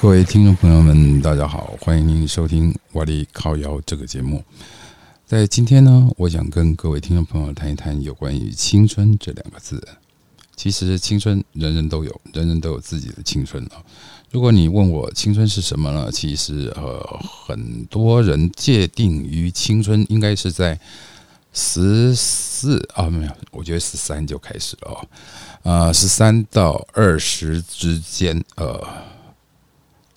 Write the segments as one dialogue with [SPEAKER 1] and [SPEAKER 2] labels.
[SPEAKER 1] 各位听众朋友们，大家好，欢迎您收听《瓦力靠腰》这个节目。在今天呢，我想跟各位听众朋友谈一谈有关于青春这两个字。其实青春人人都有，人人都有自己的青春啊。如果你问我青春是什么呢？其实呃，很多人界定于青春应该是在十四啊，没有，我觉得十三就开始了哦。呃，十三到二十之间，呃。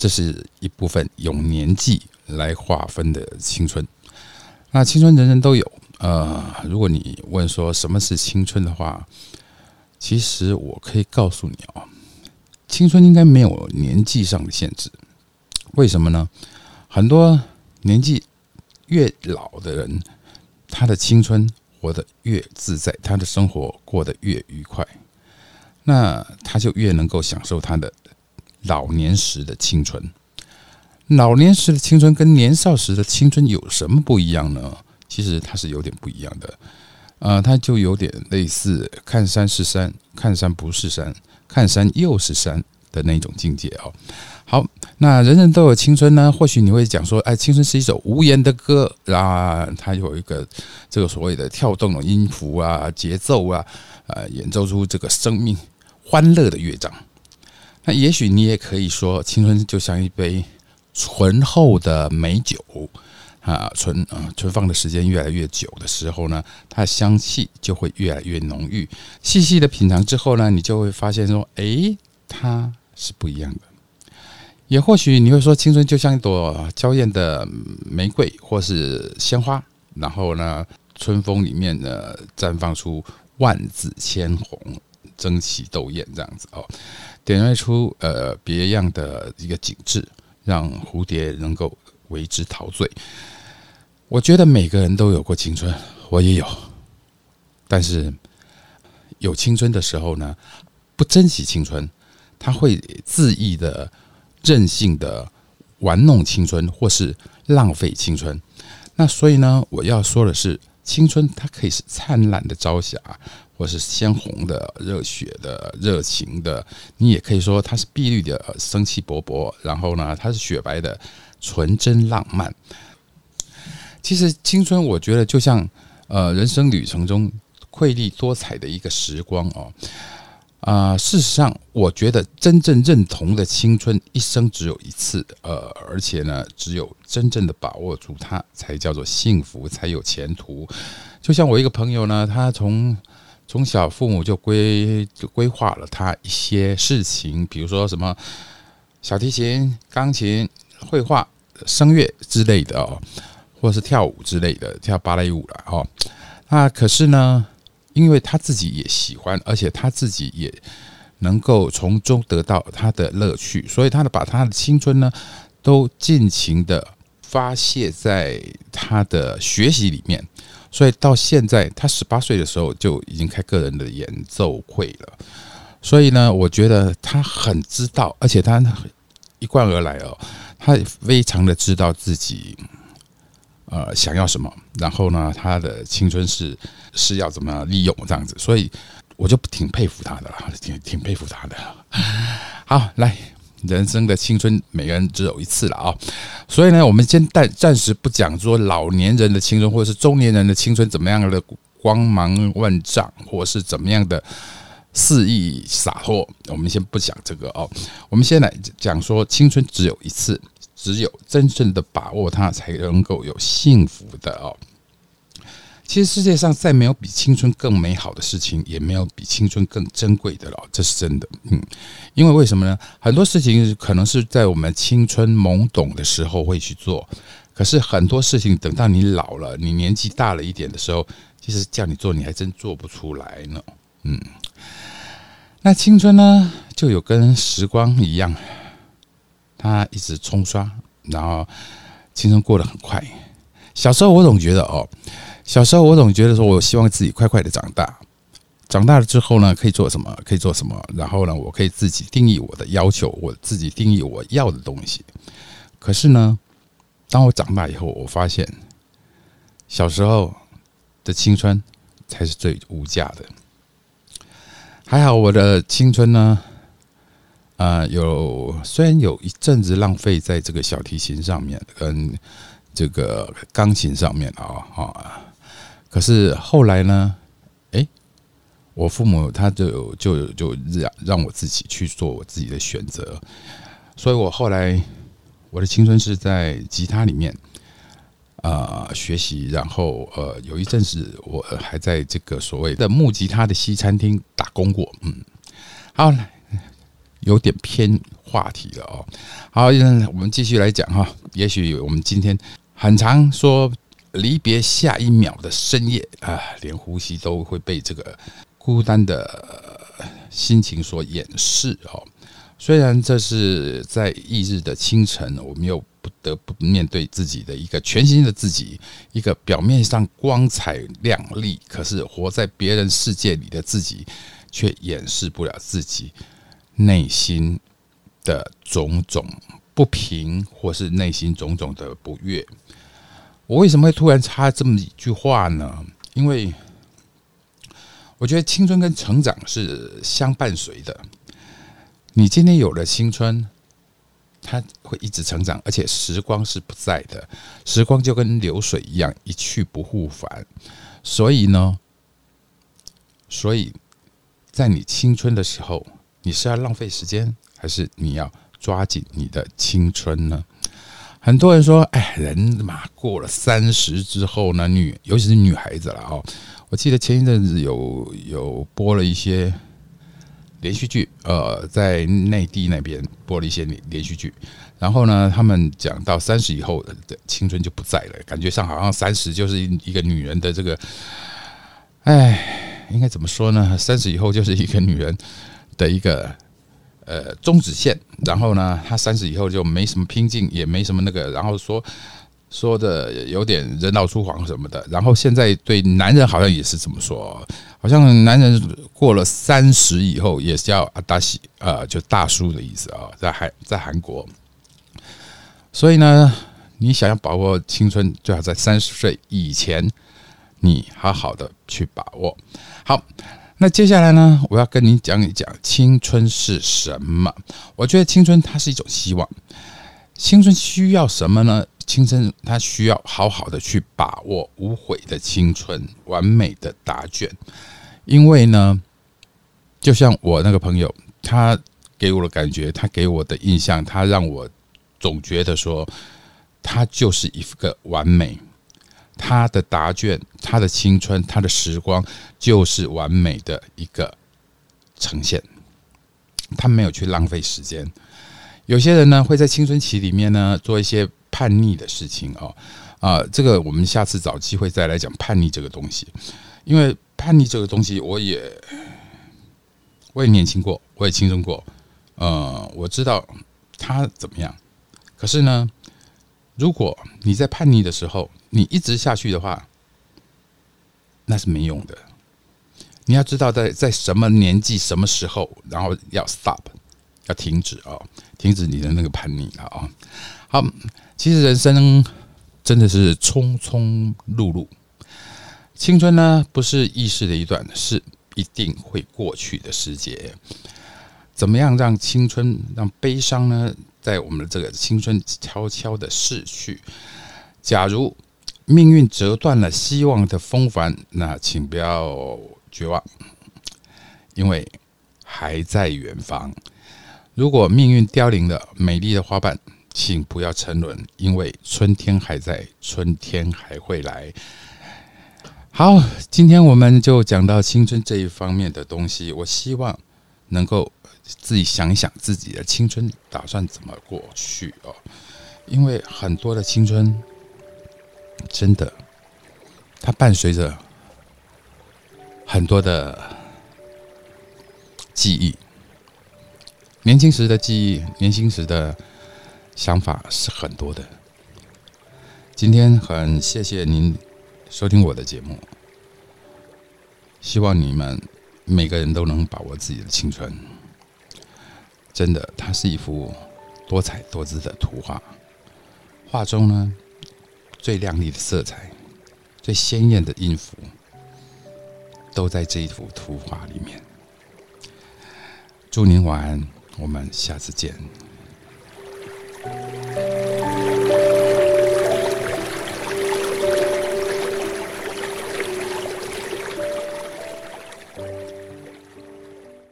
[SPEAKER 1] 这是一部分用年纪来划分的青春。那青春人人都有。呃，如果你问说什么是青春的话，其实我可以告诉你啊，青春应该没有年纪上的限制。为什么呢？很多年纪越老的人，他的青春活得越自在，他的生活过得越愉快，那他就越能够享受他的。老年时的青春，老年时的青春跟年少时的青春有什么不一样呢？其实它是有点不一样的，呃，它就有点类似看山是山，看山不是山，看山又是山的那种境界哦。好，那人人都有青春呢，或许你会讲说，哎，青春是一首无言的歌啊，它有一个这个所谓的跳动的音符啊、节奏啊，呃，演奏出这个生命欢乐的乐章。那也许你也可以说，青春就像一杯醇厚的美酒啊，存啊存放的时间越来越久的时候呢，它的香气就会越来越浓郁。细细的品尝之后呢，你就会发现说，哎，它是不一样的。也或许你会说，青春就像一朵娇艳的玫瑰或是鲜花，然后呢，春风里面呢绽放出万紫千红。争奇斗艳这样子哦，点缀出呃别样的一个景致，让蝴蝶能够为之陶醉。我觉得每个人都有过青春，我也有，但是有青春的时候呢，不珍惜青春，他会恣意的、任性的玩弄青春，或是浪费青春。那所以呢，我要说的是，青春它可以是灿烂的朝霞。或是鲜红的、热血的、热情的，你也可以说它是碧绿的、生气勃勃。然后呢，它是雪白的、纯真浪漫。其实青春，我觉得就像呃人生旅程中瑰丽多彩的一个时光哦。啊，事实上，我觉得真正认同的青春，一生只有一次。呃，而且呢，只有真正的把握住它，才叫做幸福，才有前途。就像我一个朋友呢，他从从小父母就规规划了他一些事情，比如说什么小提琴、钢琴、绘画、声乐之类的哦，或是跳舞之类的，跳芭蕾舞了哦。那可是呢，因为他自己也喜欢，而且他自己也能够从中得到他的乐趣，所以他的把他的青春呢，都尽情的发泄在他的学习里面。所以到现在，他十八岁的时候就已经开个人的演奏会了。所以呢，我觉得他很知道，而且他一贯而来哦，他非常的知道自己呃想要什么，然后呢，他的青春是是要怎么利用这样子。所以我就挺佩服他的了，挺挺佩服他的。好，来。人生的青春，每个人只有一次了啊！所以呢，我们先暂暂时不讲说老年人的青春，或者是中年人的青春怎么样的光芒万丈，或是怎么样的肆意洒脱。我们先不讲这个哦，我们先来讲说青春只有一次，只有真正的把握它，才能够有幸福的哦。其实世界上再没有比青春更美好的事情，也没有比青春更珍贵的了，这是真的。嗯，因为为什么呢？很多事情可能是在我们青春懵懂的时候会去做，可是很多事情等到你老了，你年纪大了一点的时候，其实叫你做，你还真做不出来呢。嗯，那青春呢，就有跟时光一样，它一直冲刷，然后青春过得很快。小时候我总觉得哦。小时候，我总觉得说，我希望自己快快的长大。长大了之后呢，可以做什么？可以做什么？然后呢，我可以自己定义我的要求，我自己定义我要的东西。可是呢，当我长大以后，我发现小时候的青春才是最无价的。还好，我的青春呢，呃，有虽然有一阵子浪费在这个小提琴上面跟这个钢琴上面啊啊，可是后来呢，哎，我父母他就就就让让我自己去做我自己的选择，所以我后来我的青春是在吉他里面啊学习，然后呃有一阵子我还在这个所谓的木吉他的西餐厅打工过，嗯，好。有点偏话题了哦。好，我们继续来讲哈。也许我们今天很长说离别下一秒的深夜啊，连呼吸都会被这个孤单的心情所掩饰哦。虽然这是在翌日的清晨，我们又不得不面对自己的一个全新的自己，一个表面上光彩亮丽，可是活在别人世界里的自己，却掩饰不了自己。内心的种种不平，或是内心种种的不悦，我为什么会突然插这么一句话呢？因为我觉得青春跟成长是相伴随的。你今天有了青春，它会一直成长，而且时光是不在的，时光就跟流水一样，一去不复返。所以呢，所以在你青春的时候。你是要浪费时间，还是你要抓紧你的青春呢？很多人说：“哎，人嘛，过了三十之后呢，女尤其是女孩子了哦。”我记得前一阵子有有播了一些连续剧，呃，在内地那边播了一些连连续剧，然后呢，他们讲到三十以后的青春就不在了，感觉上好像三十就是一个女人的这个，哎，应该怎么说呢？三十以后就是一个女人。的一个呃终止线，然后呢，他三十以后就没什么拼劲，也没什么那个，然后说说的有点人老珠黄什么的。然后现在对男人好像也是这么说，好像男人过了三十以后也是要阿达西呃，就大叔的意思啊，在韩在韩国。所以呢，你想要把握青春，最好在三十岁以前，你好好的去把握好。那接下来呢，我要跟你讲一讲青春是什么。我觉得青春它是一种希望，青春需要什么呢？青春它需要好好的去把握无悔的青春，完美的答卷。因为呢，就像我那个朋友，他给我的感觉，他给我的印象，他让我总觉得说，他就是一个完美。他的答卷，他的青春，他的时光，就是完美的一个呈现。他没有去浪费时间。有些人呢，会在青春期里面呢，做一些叛逆的事情哦。啊，这个我们下次找机会再来讲叛逆这个东西。因为叛逆这个东西，我也我也年轻过，我也青春过。呃，我知道他怎么样。可是呢，如果你在叛逆的时候，你一直下去的话，那是没用的。你要知道，在在什么年纪、什么时候，然后要 stop，要停止啊，停止你的那个叛逆了啊。好，其实人生真的是匆匆碌碌，青春呢不是易逝的一段，是一定会过去的时节。怎么样让青春、让悲伤呢，在我们的这个青春悄悄的逝去？假如。命运折断了希望的风帆，那请不要绝望，因为还在远方。如果命运凋零了美丽的花瓣，请不要沉沦，因为春天还在，春天还会来。好，今天我们就讲到青春这一方面的东西。我希望能够自己想一想自己的青春打算怎么过去哦，因为很多的青春。真的，它伴随着很多的记忆，年轻时的记忆，年轻时的想法是很多的。今天很谢谢您收听我的节目，希望你们每个人都能把握自己的青春。真的，它是一幅多彩多姿的图画，画中呢。最亮丽的色彩，最鲜艳的音符，都在这一幅图画里面。祝您晚安，我们下次见。